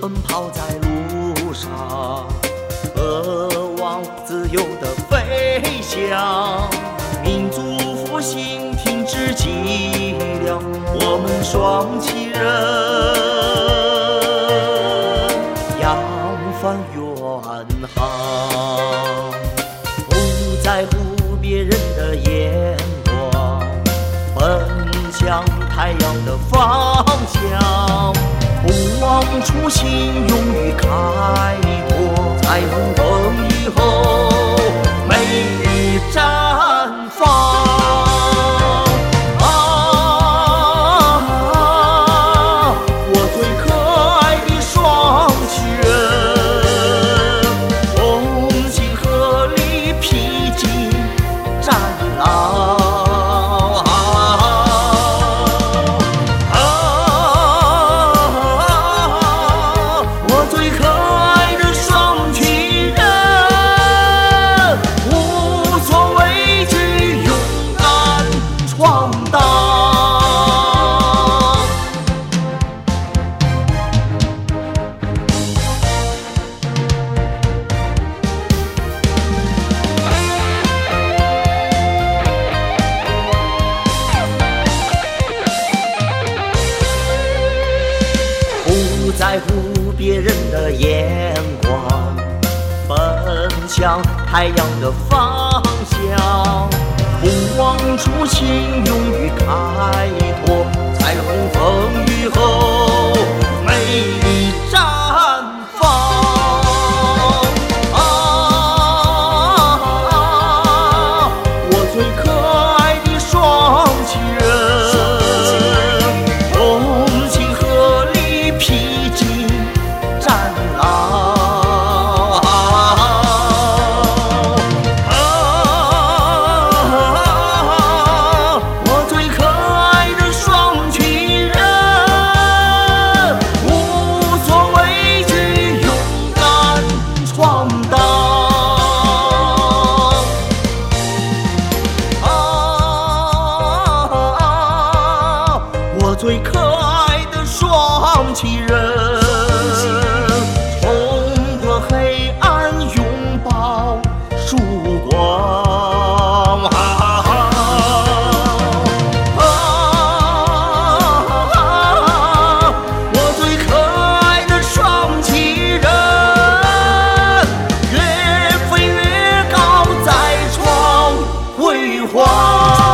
奔跑在路上，渴望自由的飞翔。民族复兴停止脊梁，我们双栖人扬帆远航，不在乎别人的眼光，奔向太阳的方向。不忘初心，勇于开拓，才能得在乎别人的眼光，奔向太阳的方向，不忘初心，勇于开拓，最可爱的双栖人，冲破黑暗，拥抱曙光。啊，我最可爱的双栖人，越飞越高，再创辉煌。